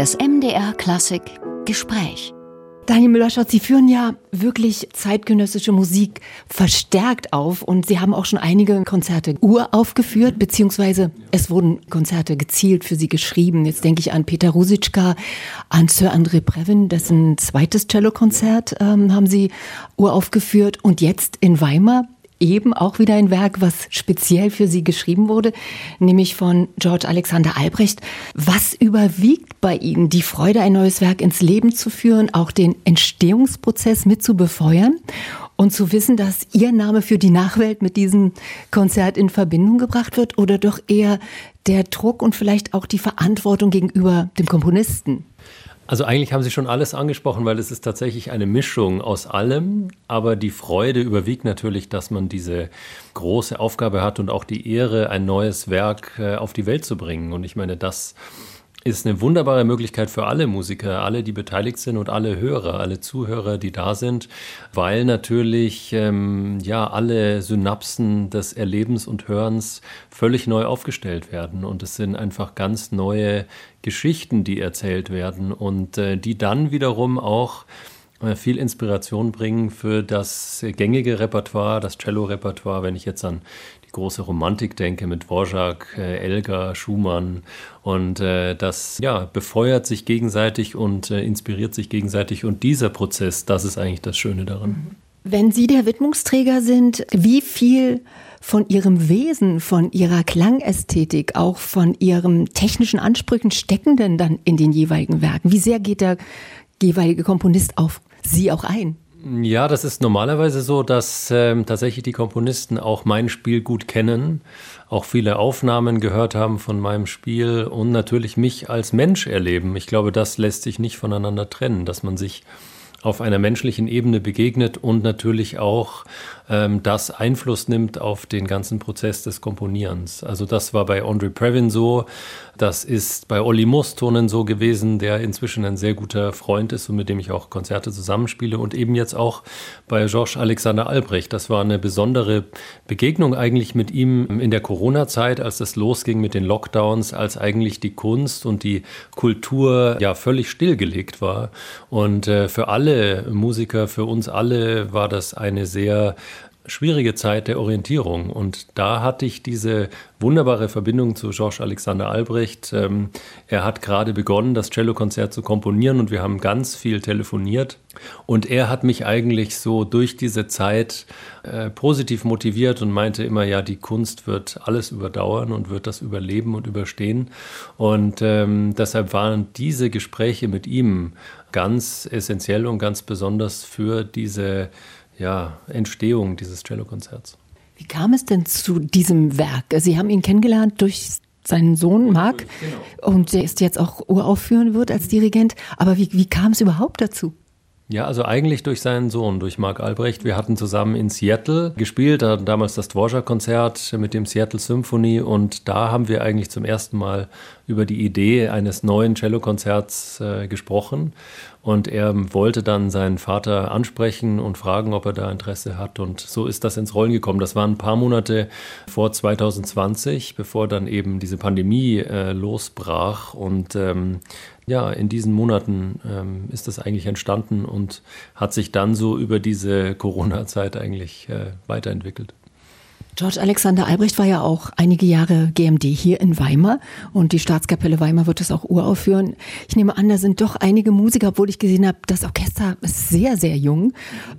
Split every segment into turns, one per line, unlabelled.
Das MDR Klassik Gespräch.
Daniel Müller-Schott, Sie führen ja wirklich zeitgenössische Musik verstärkt auf und Sie haben auch schon einige Konzerte uraufgeführt, beziehungsweise es wurden Konzerte gezielt für Sie geschrieben. Jetzt denke ich an Peter Rusitschka, an Sir André Previn, dessen zweites Cellokonzert ähm, haben Sie uraufgeführt und jetzt in Weimar eben auch wieder ein Werk, was speziell für Sie geschrieben wurde, nämlich von George Alexander Albrecht. Was überwiegt bei Ihnen die Freude, ein neues Werk ins Leben zu führen, auch den Entstehungsprozess mit zu befeuern und zu wissen, dass Ihr Name für die Nachwelt mit diesem Konzert in Verbindung gebracht wird oder doch eher der Druck und vielleicht auch die Verantwortung gegenüber dem Komponisten?
Also eigentlich haben Sie schon alles angesprochen, weil es ist tatsächlich eine Mischung aus allem. Aber die Freude überwiegt natürlich, dass man diese große Aufgabe hat und auch die Ehre, ein neues Werk äh, auf die Welt zu bringen. Und ich meine, das ist eine wunderbare Möglichkeit für alle Musiker, alle, die beteiligt sind und alle Hörer, alle Zuhörer, die da sind, weil natürlich ähm, ja alle Synapsen des Erlebens und Hörens völlig neu aufgestellt werden. Und es sind einfach ganz neue Geschichten, die erzählt werden und äh, die dann wiederum auch viel Inspiration bringen für das gängige Repertoire, das Cello-Repertoire, wenn ich jetzt an die große Romantik denke mit Dvorak, äh, Elgar, Schumann und äh, das ja, befeuert sich gegenseitig und äh, inspiriert sich gegenseitig und dieser Prozess, das ist eigentlich das Schöne daran.
Wenn Sie der Widmungsträger sind, wie viel von Ihrem Wesen, von Ihrer Klangästhetik, auch von Ihren technischen Ansprüchen stecken denn dann in den jeweiligen Werken? Wie sehr geht der jeweilige Komponist auf Sie auch ein?
Ja, das ist normalerweise so, dass ähm, tatsächlich die Komponisten auch mein Spiel gut kennen, auch viele Aufnahmen gehört haben von meinem Spiel und natürlich mich als Mensch erleben. Ich glaube, das lässt sich nicht voneinander trennen, dass man sich auf einer menschlichen Ebene begegnet und natürlich auch ähm, das Einfluss nimmt auf den ganzen Prozess des Komponierens. Also das war bei Andre Previn so, das ist bei Olli Mustonen so gewesen, der inzwischen ein sehr guter Freund ist und mit dem ich auch Konzerte zusammenspiele und eben jetzt auch bei Georges Alexander Albrecht. Das war eine besondere Begegnung eigentlich mit ihm in der Corona-Zeit, als das losging mit den Lockdowns, als eigentlich die Kunst und die Kultur ja völlig stillgelegt war. Und äh, für alle Musiker, für uns alle war das eine sehr schwierige Zeit der Orientierung. Und da hatte ich diese wunderbare Verbindung zu Georges Alexander Albrecht. Ähm, er hat gerade begonnen, das Cellokonzert zu komponieren und wir haben ganz viel telefoniert. Und er hat mich eigentlich so durch diese Zeit äh, positiv motiviert und meinte immer, ja, die Kunst wird alles überdauern und wird das überleben und überstehen. Und ähm, deshalb waren diese Gespräche mit ihm ganz essentiell und ganz besonders für diese ja, Entstehung dieses Cellokonzerts.
Wie kam es denn zu diesem Werk? Sie haben ihn kennengelernt durch seinen Sohn Marc genau. und der ist jetzt auch uraufführen wird als Dirigent. Aber wie, wie kam es überhaupt dazu?
Ja, also eigentlich durch seinen Sohn, durch Marc Albrecht. Wir hatten zusammen in Seattle gespielt, hatten damals das Dvorak-Konzert mit dem Seattle Symphony und da haben wir eigentlich zum ersten Mal über die Idee eines neuen Cellokonzerts äh, gesprochen. Und er wollte dann seinen Vater ansprechen und fragen, ob er da Interesse hat. Und so ist das ins Rollen gekommen. Das waren ein paar Monate vor 2020, bevor dann eben diese Pandemie äh, losbrach. Und ähm, ja, in diesen Monaten ähm, ist das eigentlich entstanden und hat sich dann so über diese Corona-Zeit eigentlich äh, weiterentwickelt.
George Alexander Albrecht war ja auch einige Jahre GMD hier in Weimar und die Staatskapelle Weimar wird es auch uraufführen. Ich nehme an, da sind doch einige Musiker, obwohl ich gesehen habe, das Orchester ist sehr, sehr jung,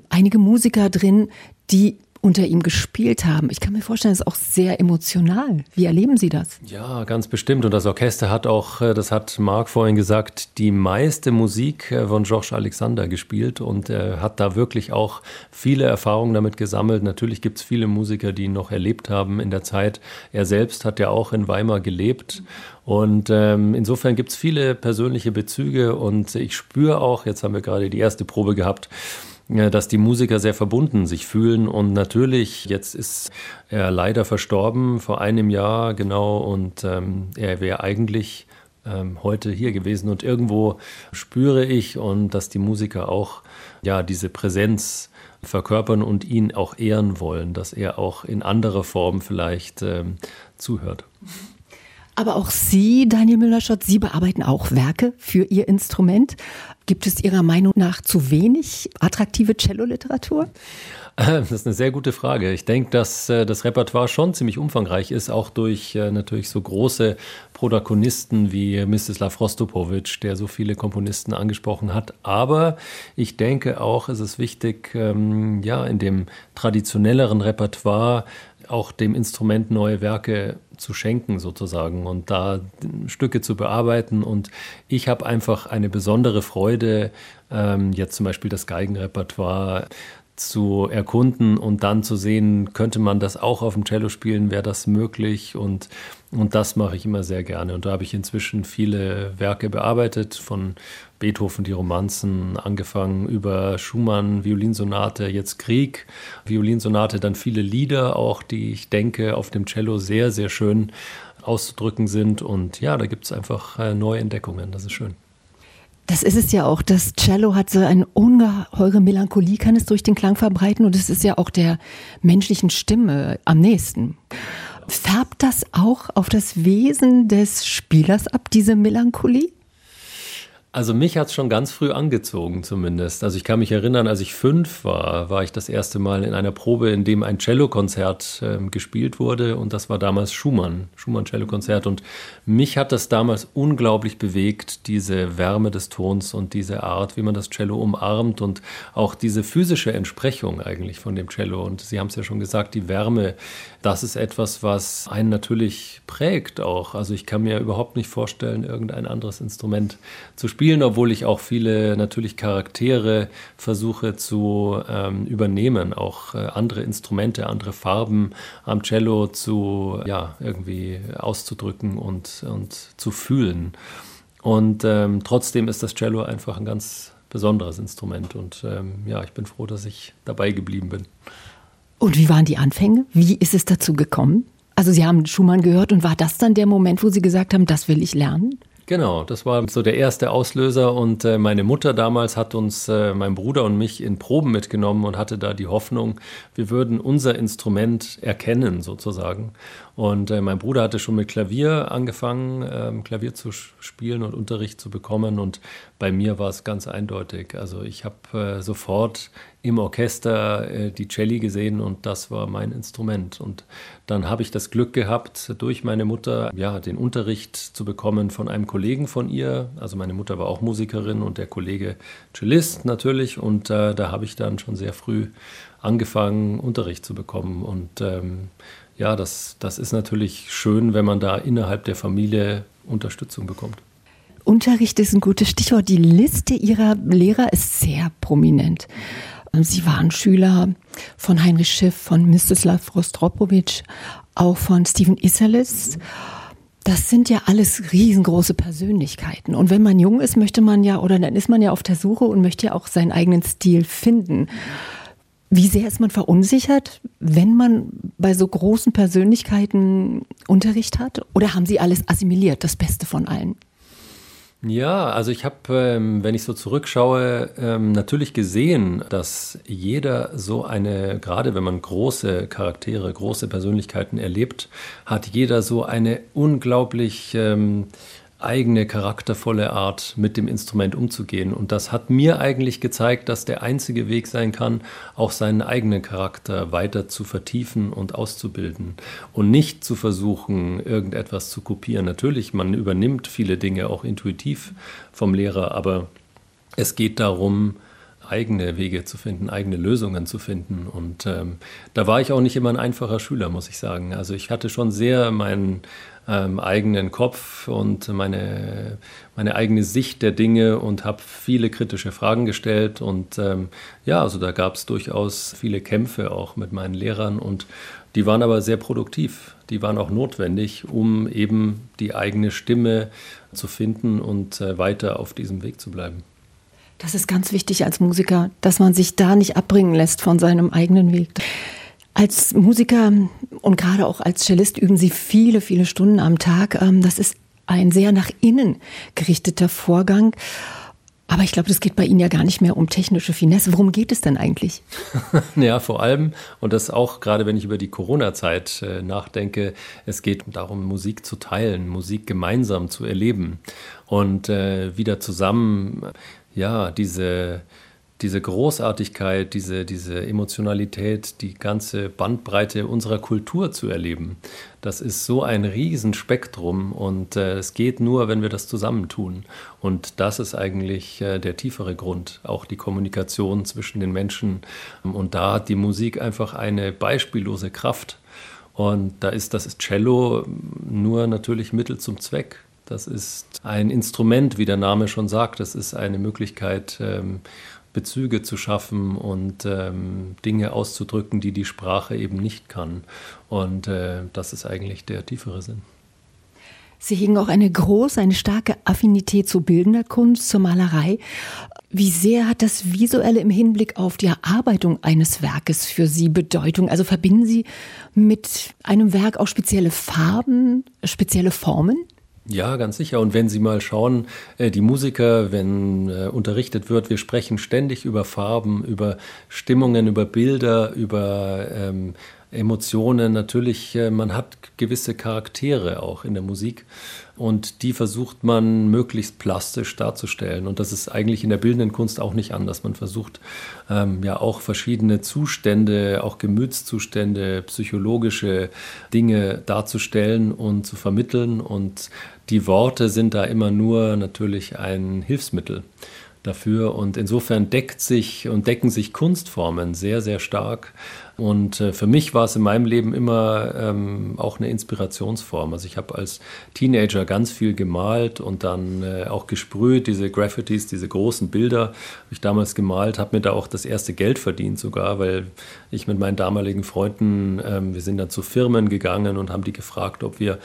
einige Musiker drin, die unter ihm gespielt haben. Ich kann mir vorstellen, das ist auch sehr emotional. Wie erleben Sie das?
Ja, ganz bestimmt. Und das Orchester hat auch, äh, das hat Marc vorhin gesagt, die meiste Musik äh, von Georges Alexander gespielt und er hat da wirklich auch viele Erfahrungen damit gesammelt. Natürlich gibt es viele Musiker, die ihn noch erlebt haben in der Zeit. Er selbst hat ja auch in Weimar gelebt. Und ähm, insofern gibt es viele persönliche Bezüge und ich spüre auch, jetzt haben wir gerade die erste Probe gehabt, dass die Musiker sehr verbunden sich fühlen. Und natürlich, jetzt ist er leider verstorben vor einem Jahr genau und ähm, er wäre eigentlich ähm, heute hier gewesen. Und irgendwo spüre ich und dass die Musiker auch ja diese Präsenz verkörpern und ihn auch ehren wollen, dass er auch in anderer Form vielleicht ähm, zuhört.
Aber auch Sie, Daniel Müller-Schott, Sie bearbeiten auch Werke für Ihr Instrument. Gibt es Ihrer Meinung nach zu wenig attraktive Cello-Literatur?
Das ist eine sehr gute Frage. Ich denke, dass äh, das Repertoire schon ziemlich umfangreich ist, auch durch äh, natürlich so große Protagonisten wie Mstislav Rostopowitsch, der so viele Komponisten angesprochen hat. Aber ich denke auch, es ist wichtig, ähm, ja, in dem traditionelleren Repertoire auch dem Instrument neue Werke zu schenken sozusagen und da Stücke zu bearbeiten. Und ich habe einfach eine besondere Freude, ähm, jetzt zum Beispiel das Geigenrepertoire zu erkunden und dann zu sehen, könnte man das auch auf dem Cello spielen, wäre das möglich und, und das mache ich immer sehr gerne. Und da habe ich inzwischen viele Werke bearbeitet, von Beethoven, die Romanzen, angefangen über Schumann, Violinsonate, jetzt Krieg, Violinsonate, dann viele Lieder auch, die ich denke auf dem Cello sehr, sehr schön auszudrücken sind. Und ja, da gibt es einfach äh, neue Entdeckungen, das ist schön.
Das ist es ja auch. Das Cello hat so eine ungeheure Melancholie, kann es durch den Klang verbreiten und es ist ja auch der menschlichen Stimme am nächsten. Färbt das auch auf das Wesen des Spielers ab, diese Melancholie?
Also mich hat es schon ganz früh angezogen zumindest. Also ich kann mich erinnern, als ich fünf war, war ich das erste Mal in einer Probe, in dem ein Cellokonzert äh, gespielt wurde und das war damals Schumann, Schumann Cellokonzert und mich hat das damals unglaublich bewegt, diese Wärme des Tons und diese Art, wie man das Cello umarmt und auch diese physische Entsprechung eigentlich von dem Cello und Sie haben es ja schon gesagt, die Wärme, das ist etwas, was einen natürlich prägt auch. Also ich kann mir überhaupt nicht vorstellen, irgendein anderes Instrument zu spielen spielen, obwohl ich auch viele natürlich Charaktere versuche zu ähm, übernehmen, auch äh, andere Instrumente, andere Farben am Cello zu ja irgendwie auszudrücken und, und zu fühlen. Und ähm, trotzdem ist das Cello einfach ein ganz besonderes Instrument und ähm, ja, ich bin froh, dass ich dabei geblieben bin.
Und wie waren die Anfänge? Wie ist es dazu gekommen? Also Sie haben Schumann gehört und war das dann der Moment, wo Sie gesagt haben, das will ich lernen?
Genau, das war so der erste Auslöser und äh, meine Mutter damals hat uns, äh, mein Bruder und mich in Proben mitgenommen und hatte da die Hoffnung, wir würden unser Instrument erkennen sozusagen. Und äh, mein Bruder hatte schon mit Klavier angefangen, ähm, Klavier zu spielen und Unterricht zu bekommen. Und bei mir war es ganz eindeutig. Also ich habe äh, sofort im Orchester äh, die Celli gesehen und das war mein Instrument. Und dann habe ich das Glück gehabt, durch meine Mutter ja den Unterricht zu bekommen von einem Kollegen von ihr. Also meine Mutter war auch Musikerin und der Kollege Cellist natürlich. Und äh, da habe ich dann schon sehr früh angefangen, Unterricht zu bekommen. Und ähm, ja, das, das ist natürlich schön, wenn man da innerhalb der Familie Unterstützung bekommt.
Unterricht ist ein gutes Stichwort. Die Liste Ihrer Lehrer ist sehr prominent. Sie waren Schüler von Heinrich Schiff, von Mstislav Rostropowitsch, auch von Stephen Isserlis. Das sind ja alles riesengroße Persönlichkeiten. Und wenn man jung ist, möchte man ja, oder dann ist man ja auf der Suche und möchte ja auch seinen eigenen Stil finden. Wie sehr ist man verunsichert, wenn man bei so großen Persönlichkeiten Unterricht hat? Oder haben Sie alles assimiliert, das Beste von allen?
Ja, also ich habe, ähm, wenn ich so zurückschaue, ähm, natürlich gesehen, dass jeder so eine, gerade wenn man große Charaktere, große Persönlichkeiten erlebt, hat jeder so eine unglaublich ähm, eigene charaktervolle Art mit dem Instrument umzugehen. Und das hat mir eigentlich gezeigt, dass der einzige Weg sein kann, auch seinen eigenen Charakter weiter zu vertiefen und auszubilden und nicht zu versuchen, irgendetwas zu kopieren. Natürlich, man übernimmt viele Dinge auch intuitiv vom Lehrer, aber es geht darum, eigene Wege zu finden, eigene Lösungen zu finden. Und ähm, da war ich auch nicht immer ein einfacher Schüler, muss ich sagen. Also ich hatte schon sehr meinen ähm, eigenen Kopf und meine, meine eigene Sicht der Dinge und habe viele kritische Fragen gestellt. Und ähm, ja, also da gab es durchaus viele Kämpfe auch mit meinen Lehrern und die waren aber sehr produktiv. Die waren auch notwendig, um eben die eigene Stimme zu finden und äh, weiter auf diesem Weg zu bleiben.
Das ist ganz wichtig als Musiker, dass man sich da nicht abbringen lässt von seinem eigenen Weg. Als Musiker und gerade auch als Cellist üben Sie viele, viele Stunden am Tag. Ähm, das ist ein sehr nach innen gerichteter Vorgang. Aber ich glaube, das geht bei Ihnen ja gar nicht mehr um technische Finesse. Worum geht es denn eigentlich?
ja, vor allem, und das auch gerade, wenn ich über die Corona-Zeit äh, nachdenke, es geht darum, Musik zu teilen, Musik gemeinsam zu erleben und äh, wieder zusammen, ja, diese diese Großartigkeit, diese, diese Emotionalität, die ganze Bandbreite unserer Kultur zu erleben. Das ist so ein Riesenspektrum und äh, es geht nur, wenn wir das zusammentun. Und das ist eigentlich äh, der tiefere Grund, auch die Kommunikation zwischen den Menschen. Und da hat die Musik einfach eine beispiellose Kraft. Und da ist das Cello nur natürlich Mittel zum Zweck. Das ist ein Instrument, wie der Name schon sagt. Das ist eine Möglichkeit, ähm, Bezüge zu schaffen und ähm, Dinge auszudrücken, die die Sprache eben nicht kann. Und äh, das ist eigentlich der tiefere Sinn.
Sie hegen auch eine große, eine starke Affinität zu bildender Kunst, zur Malerei. Wie sehr hat das Visuelle im Hinblick auf die Erarbeitung eines Werkes für Sie Bedeutung? Also verbinden Sie mit einem Werk auch spezielle Farben, spezielle Formen?
Ja, ganz sicher. Und wenn Sie mal schauen, äh, die Musiker, wenn äh, unterrichtet wird, wir sprechen ständig über Farben, über Stimmungen, über Bilder, über ähm, Emotionen. Natürlich, äh, man hat gewisse Charaktere auch in der Musik und die versucht man möglichst plastisch darzustellen. Und das ist eigentlich in der bildenden Kunst auch nicht anders. Man versucht ähm, ja auch verschiedene Zustände, auch Gemütszustände, psychologische Dinge darzustellen und zu vermitteln. Und die Worte sind da immer nur natürlich ein Hilfsmittel dafür. Und insofern deckt sich und decken sich Kunstformen sehr, sehr stark. Und äh, für mich war es in meinem Leben immer ähm, auch eine Inspirationsform. Also ich habe als Teenager ganz viel gemalt und dann äh, auch gesprüht, diese Graffitis, diese großen Bilder habe ich damals gemalt, habe mir da auch das erste Geld verdient sogar, weil ich mit meinen damaligen Freunden, ähm, wir sind dann zu Firmen gegangen und haben die gefragt, ob wir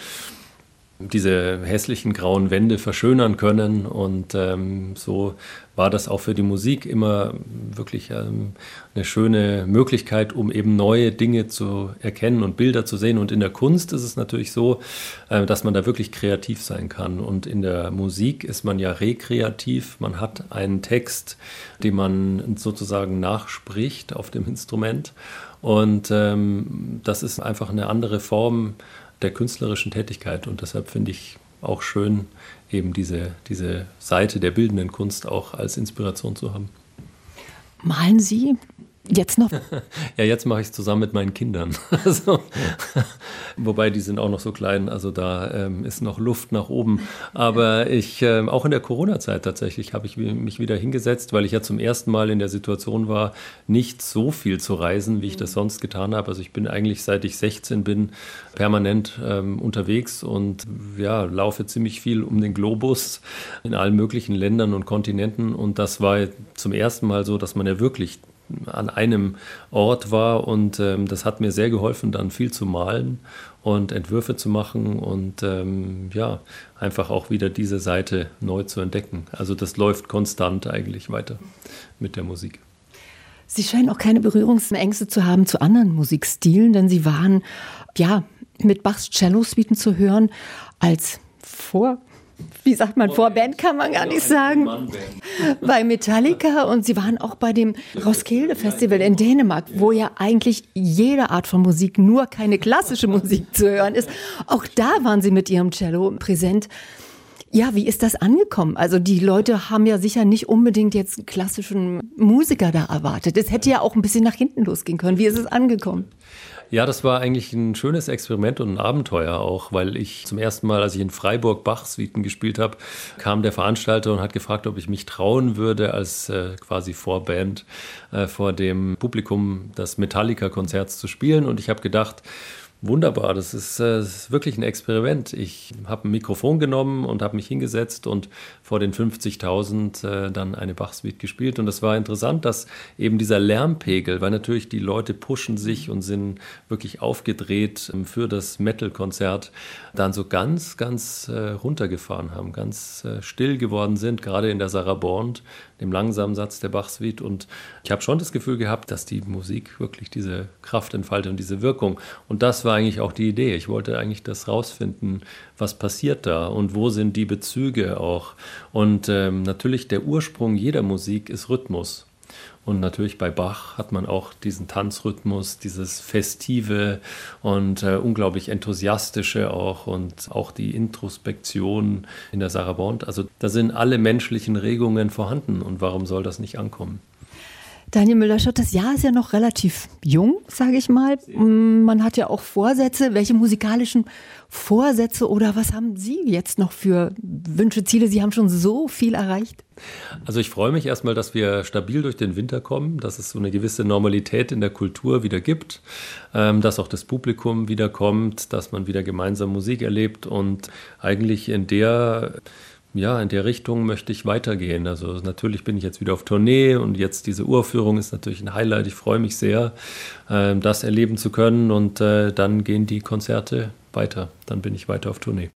diese hässlichen grauen Wände verschönern können. Und ähm, so war das auch für die Musik immer wirklich ähm, eine schöne Möglichkeit, um eben neue Dinge zu erkennen und Bilder zu sehen. Und in der Kunst ist es natürlich so, äh, dass man da wirklich kreativ sein kann. Und in der Musik ist man ja rekreativ. Man hat einen Text, den man sozusagen nachspricht auf dem Instrument. Und ähm, das ist einfach eine andere Form der künstlerischen Tätigkeit. Und deshalb finde ich auch schön, eben diese, diese Seite der bildenden Kunst auch als Inspiration zu haben.
Malen Sie Jetzt noch?
ja, jetzt mache ich es zusammen mit meinen Kindern. also, wobei die sind auch noch so klein, also da ähm, ist noch Luft nach oben. Aber ich, ähm, auch in der Corona-Zeit tatsächlich, habe ich mich wieder hingesetzt, weil ich ja zum ersten Mal in der Situation war, nicht so viel zu reisen, wie ich das sonst getan habe. Also ich bin eigentlich, seit ich 16 bin, permanent ähm, unterwegs und ja, laufe ziemlich viel um den Globus in allen möglichen Ländern und Kontinenten. Und das war zum ersten Mal so, dass man ja wirklich an einem Ort war und ähm, das hat mir sehr geholfen, dann viel zu malen und Entwürfe zu machen und ähm, ja, einfach auch wieder diese Seite neu zu entdecken. Also das läuft konstant eigentlich weiter mit der Musik.
Sie scheinen auch keine Berührungsängste zu haben zu anderen Musikstilen, denn Sie waren ja mit Bachs Cello-Suiten zu hören als vor wie sagt man, Vorband kann man gar nicht sagen, bei Metallica und sie waren auch bei dem Roskilde Festival in Dänemark, wo ja eigentlich jede Art von Musik, nur keine klassische Musik zu hören ist. Auch da waren sie mit ihrem Cello präsent. Ja, wie ist das angekommen? Also die Leute haben ja sicher nicht unbedingt jetzt einen klassischen Musiker da erwartet. Es hätte ja auch ein bisschen nach hinten losgehen können. Wie ist es angekommen?
Ja, das war eigentlich ein schönes Experiment und ein Abenteuer auch, weil ich zum ersten Mal, als ich in Freiburg Bach-Suiten gespielt habe, kam der Veranstalter und hat gefragt, ob ich mich trauen würde, als äh, quasi Vorband äh, vor dem Publikum das Metallica-Konzert zu spielen. Und ich habe gedacht, Wunderbar, das ist, äh, das ist, wirklich ein Experiment. Ich habe ein Mikrofon genommen und habe mich hingesetzt und vor den 50.000 äh, dann eine Bach-Suite gespielt. Und das war interessant, dass eben dieser Lärmpegel, weil natürlich die Leute pushen sich und sind wirklich aufgedreht ähm, für das Metal-Konzert, dann so ganz, ganz äh, runtergefahren haben, ganz äh, still geworden sind, gerade in der Sarah Bond dem langsamen Satz der Bach-Suite. Und ich habe schon das Gefühl gehabt, dass die Musik wirklich diese Kraft entfaltet und diese Wirkung. Und das war eigentlich auch die Idee. Ich wollte eigentlich das rausfinden, was passiert da und wo sind die Bezüge auch. Und ähm, natürlich der Ursprung jeder Musik ist Rhythmus. Und natürlich bei Bach hat man auch diesen Tanzrhythmus, dieses Festive und äh, unglaublich enthusiastische auch und auch die Introspektion in der Sarabande. Also da sind alle menschlichen Regungen vorhanden und warum soll das nicht ankommen?
Daniel Müller-Schott, das Jahr ist ja noch relativ jung, sage ich mal. Mm, man hat ja auch Vorsätze. Welche musikalischen Vorsätze oder was haben Sie jetzt noch für Wünsche, Ziele? Sie haben schon so viel erreicht.
Also ich freue mich erstmal, dass wir stabil durch den Winter kommen, dass es so eine gewisse Normalität in der Kultur wieder gibt, ähm, dass auch das Publikum wieder kommt, dass man wieder gemeinsam Musik erlebt und eigentlich in der ja, in der Richtung möchte ich weitergehen. Also natürlich bin ich jetzt wieder auf Tournee und jetzt diese Urführung ist natürlich ein Highlight. Ich freue mich sehr, äh, das erleben zu können und äh, dann gehen die Konzerte weiter. Dann bin ich weiter auf Tournee.